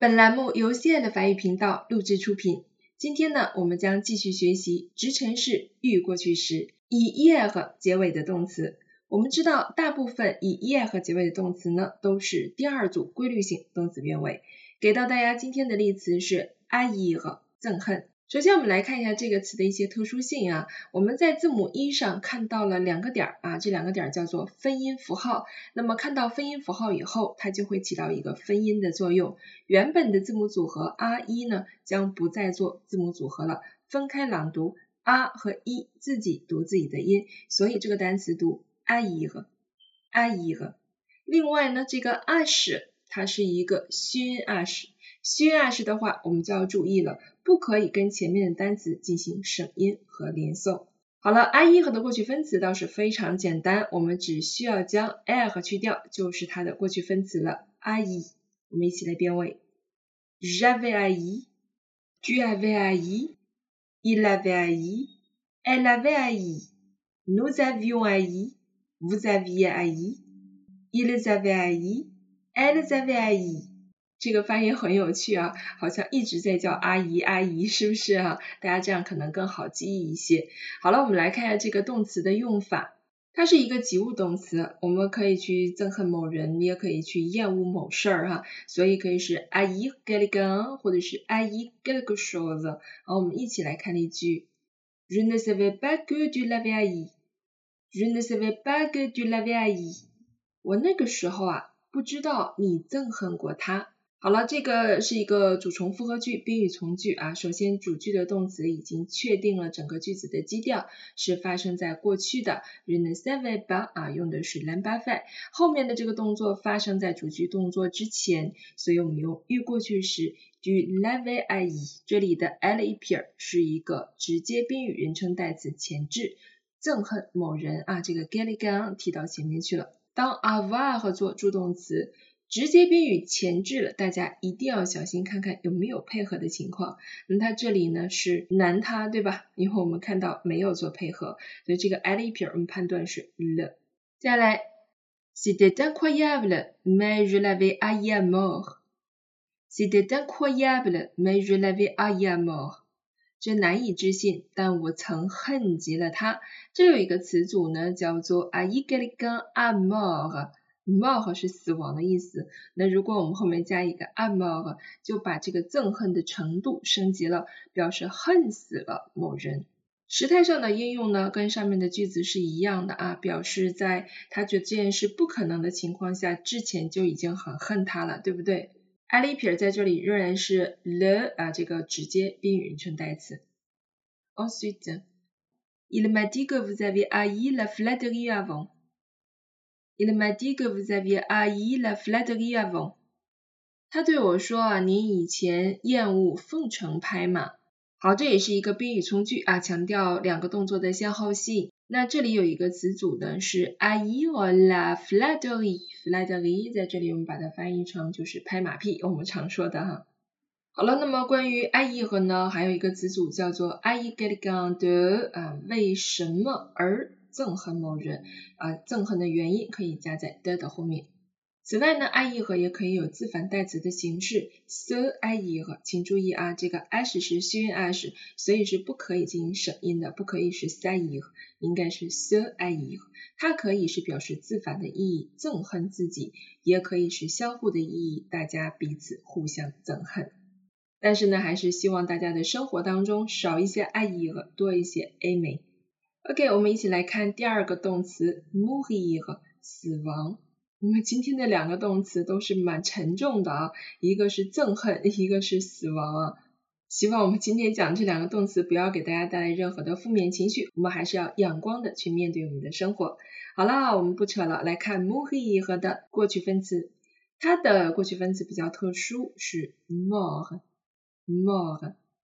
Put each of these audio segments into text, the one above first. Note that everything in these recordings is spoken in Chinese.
本栏目由 C 的法语频道录制出品。今天呢，我们将继续学习直陈式预过去时以 er 结尾的动词。我们知道，大部分以 er 结尾的动词呢，都是第二组规律性动词变位。给到大家今天的例词是 haïr 憎恨。首先，我们来看一下这个词的一些特殊性啊。我们在字母一上看到了两个点儿啊，这两个点儿叫做分音符号。那么看到分音符号以后，它就会起到一个分音的作用。原本的字母组合 r 一呢，将不再做字母组合了，分开朗读 r 和一，自己读自己的音。所以这个单词读 a 一个 a 一个。另外呢，这个 ash 它是一个虚音 ash，虚音 ash 的话，我们就要注意了。不可以跟前面的单词进行省音和连诵。好了，I E 和的过去分词倒是非常简单，我们只需要将 E 和去掉，就是它的过去分词了。I E，我们一起来变位。J'avais I E，tu avais I E，il avait I E，elle avait I E，nous avions I E，vous aviez I E，ils avaient I E，elles avaient I E。这个发音很有趣啊，好像一直在叫阿姨阿姨，是不是啊？大家这样可能更好记忆一些。好了，我们来看一下这个动词的用法，它是一个及物动词，我们可以去憎恨某人，你也可以去厌恶某事儿哈，所以可以是阿姨 quelque 或者是阿姨 quelque chose。好，我们一起来看例句：Je ne savais pas que tu l'avais haï，Je ne savais pas que tu l'avais haï。我那个时候啊，不知道你憎恨过他。好了，这个是一个主从复合句，宾语从句啊。首先，主句的动词已经确定了整个句子的基调是发生在过去的 r e n e s e v e b 啊，用的是 l'imparfait。后面的这个动作发生在主句动作之前，所以我们用预过去时，tu l'avais haï。这里的 l e p i r 是一个直接宾语人称代词前置，憎恨某人啊，这个 quelqu'un 提到前面去了。当 avoir 做助动词。直接宾语前置了，大家一定要小心看看有没有配合的情况。那它这里呢是男他，对吧？因为我们看到没有做配合，所以这个 l 撇我们判断是 l。接下来，c'était incroyable mais je l'avais haï à mort。c'était incroyable mais je l'avais haï à mort。这难以置信，但我曾恨极了他。这有一个词组呢，叫做 haï quelqu'un à mort。Mort 是死亡的意思，那如果我们后面加一个 a mort，就把这个憎恨的程度升级了，表示恨死了某人。时态上的应用呢，跟上面的句子是一样的啊，表示在他觉得这件事不可能的情况下，之前就已经很恨他了，对不对 a l i p 在这里仍然是 le 啊这个直接宾语人称代词。Ensuite，il m'a dit que vous avez haï la flatterie avant。Il m'a dit que vous aviez haï la flatterie avant。他对我说啊，您以前厌恶奉承拍马。好，这也是一个宾语从句啊，强调两个动作的先后性。那这里有一个词组呢，是 haïr la flatterie。flatterie 在这里我们把它翻译成就是拍马屁，我们常说的哈。好了，那么关于 haïr 呢，还有一个词组叫做 haïr quelqu'un de 啊，为什么而？憎恨某人啊，憎恨的原因可以加在的的后面。此外呢，i e 和也可以有自反代词的形式，so i e 和，请注意啊，这个 s 是虚音 s，所以是不可以进行省音的，不可以是 s i 应该是 so i e 它可以是表示自反的意义，憎恨自己，也可以是相互的意义，大家彼此互相憎恨。但是呢，还是希望大家的生活当中少一些 i e 和，多一些 a 美。OK，我们一起来看第二个动词 mourir 死亡。我们今天的两个动词都是蛮沉重的啊，一个是憎恨，一个是死亡啊。希望我们今天讲这两个动词不要给大家带来任何的负面情绪，我们还是要阳光的去面对我们的生活。好了，我们不扯了，来看 mourir 的过去分词，它的过去分词比较特殊，是 m o r e m o r e。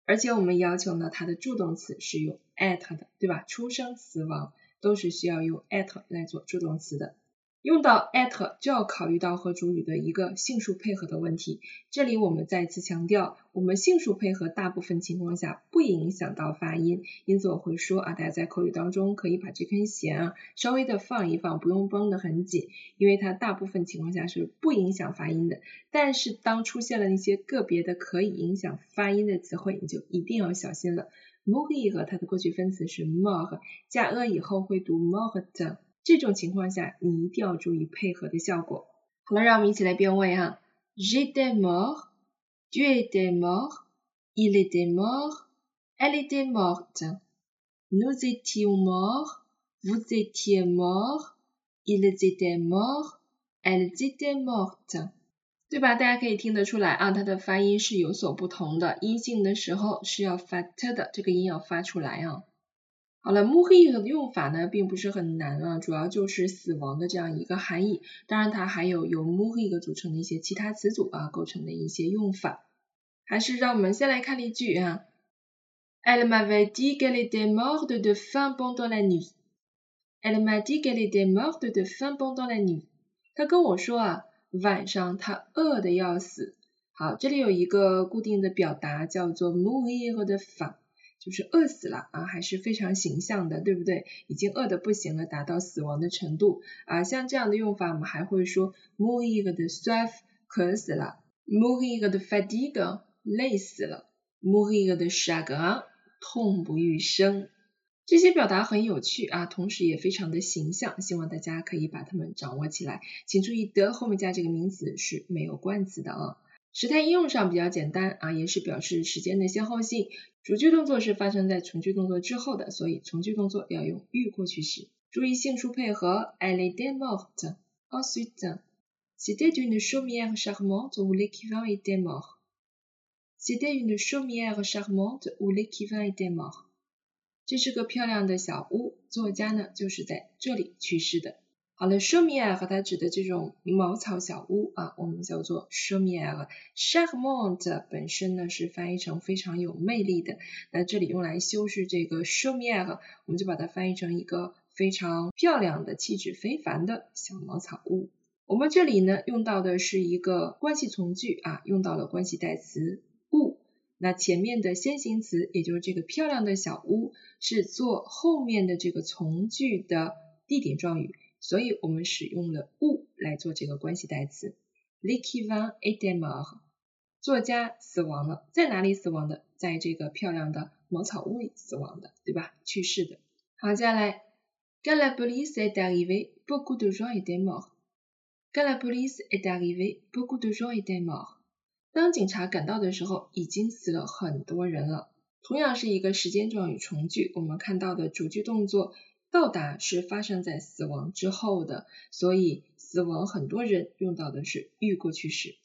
而且我们要求呢，它的助动词是用 at 的，对吧？出生、死亡都是需要用 at 来做助动词的。用到 at 就要考虑到和主语的一个性数配合的问题。这里我们再次强调，我们性数配合大部分情况下不影响到发音，因此我会说啊，大家在口语当中可以把这根弦啊稍微的放一放，不用绷得很紧，因为它大部分情况下是不影响发音的。但是当出现了那些个别的可以影响发音的词汇，你就一定要小心了。Mourir 它的过去分词是 mort，加 a 以后会读 mort。这种情况下，你一定要注意配合的效果。好了，让我们一起来变位哈。J'étais mort, tu étais mort, il était mort, elle était morte. Nous étions morts, vous étiez morts, ils étaient morts, elles étaient mortes。对吧？大家可以听得出来啊，它的发音是有所不同的。阴性的时候是要发 t 的，这个音要发出来啊。好了，mourir 的用法呢，并不是很难啊，主要就是死亡的这样一个含义。当然，它还有由 mourir 组成的一些其他词组啊构成的一些用法。还是让我们先来看例句啊。Elle m'avait dit qu'elle était morte de faim pendant la nuit. Elle m'a dit qu'elle était morte de faim pendant la nuit. 她跟我说啊，晚上他饿的要死。好，这里有一个固定的表达叫做 mourir de faim。就是饿死了啊，还是非常形象的，对不对？已经饿得不行了，达到死亡的程度啊。像这样的用法，我们还会说 mourir de soif，渴死了；mourir de fatigue，累死了；mourir de chagrin，痛不欲生。这些表达很有趣啊，同时也非常的形象，希望大家可以把它们掌握起来。请注意的后面加这个名词是没有冠词的啊。时态应用上比较简单啊，也是表示时间的先后性。主句动作是发生在从句动作之后的，所以从句动作要用预过去时。注意性数配合。Elle était morte. Ensuite, c'était une chaumière charmante où l'écrivain était mort. C'était une chaumière charmante où l'écrivain était mort. 这是个漂亮的小屋，作家呢就是在这里去世的。好了 s h o m i e 和它指的这种茅草小屋啊，我们叫做 s h o m i e Charmant 本身呢是翻译成非常有魅力的，那这里用来修饰这个 s h o m i e 我们就把它翻译成一个非常漂亮的、气质非凡的小茅草屋。我们这里呢用到的是一个关系从句啊，用到了关系代词，那前面的先行词也就是这个漂亮的小屋是做后面的这个从句的地点状语。所以我们使用了物来做这个关系代词。L'écrivain est mort。作家死亡了，在哪里死亡的？在这个漂亮的茅草屋里死亡的，对吧？去世的。好，接下来，Quand la police est arrivée, beaucoup de gens étaient morts. Quand la police est arrivée, beaucoup de gens étaient morts. 当警察赶到的时候，已经死了很多人了。同样是一个时间状语从句，我们看到的主句动作。到达是发生在死亡之后的，所以死亡很多人用到的是预过去式。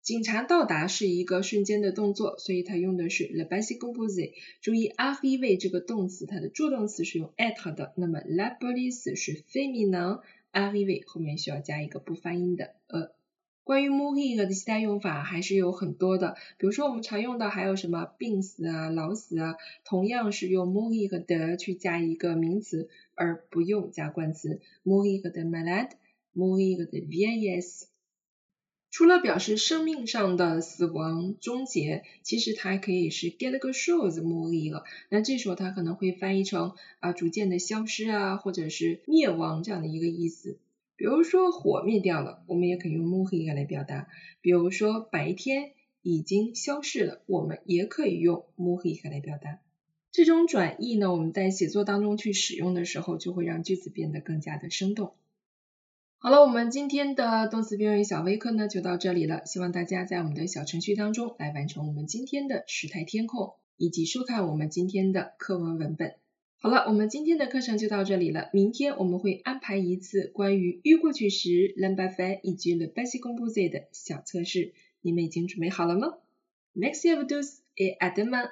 警察到达是一个瞬间的动作，所以它用的是 le passé composé。注意 arrive 这个动词，它的助动词是用 at 的，那么 la police 是 féminin，arrive 后面需要加一个不发音的 a。关于 mourir 的其他用法还是有很多的，比如说我们常用的还有什么病死啊、老死啊，同样是用 mourir 的去加一个名词，而不用加冠词。mourir de malade，mourir de vieillesse。除了表示生命上的死亡终结，其实它还可以是 get a shows mourir，那这时候它可能会翻译成啊逐渐的消失啊，或者是灭亡这样的一个意思。比如说火灭掉了，我们也可以用 mourir 来表达。比如说白天已经消逝了，我们也可以用 mourir 来表达。这种转译呢，我们在写作当中去使用的时候，就会让句子变得更加的生动。好了，我们今天的动词变位小微课呢就到这里了，希望大家在我们的小程序当中来完成我们今天的时态填空，以及收看我们今天的课文文本。好了，我们今天的课程就到这里了。明天我们会安排一次关于预过去时 l a m b a f 以及 le basi composé 的小测试，你们已经准备好了吗？Merci à vous tous et à demain.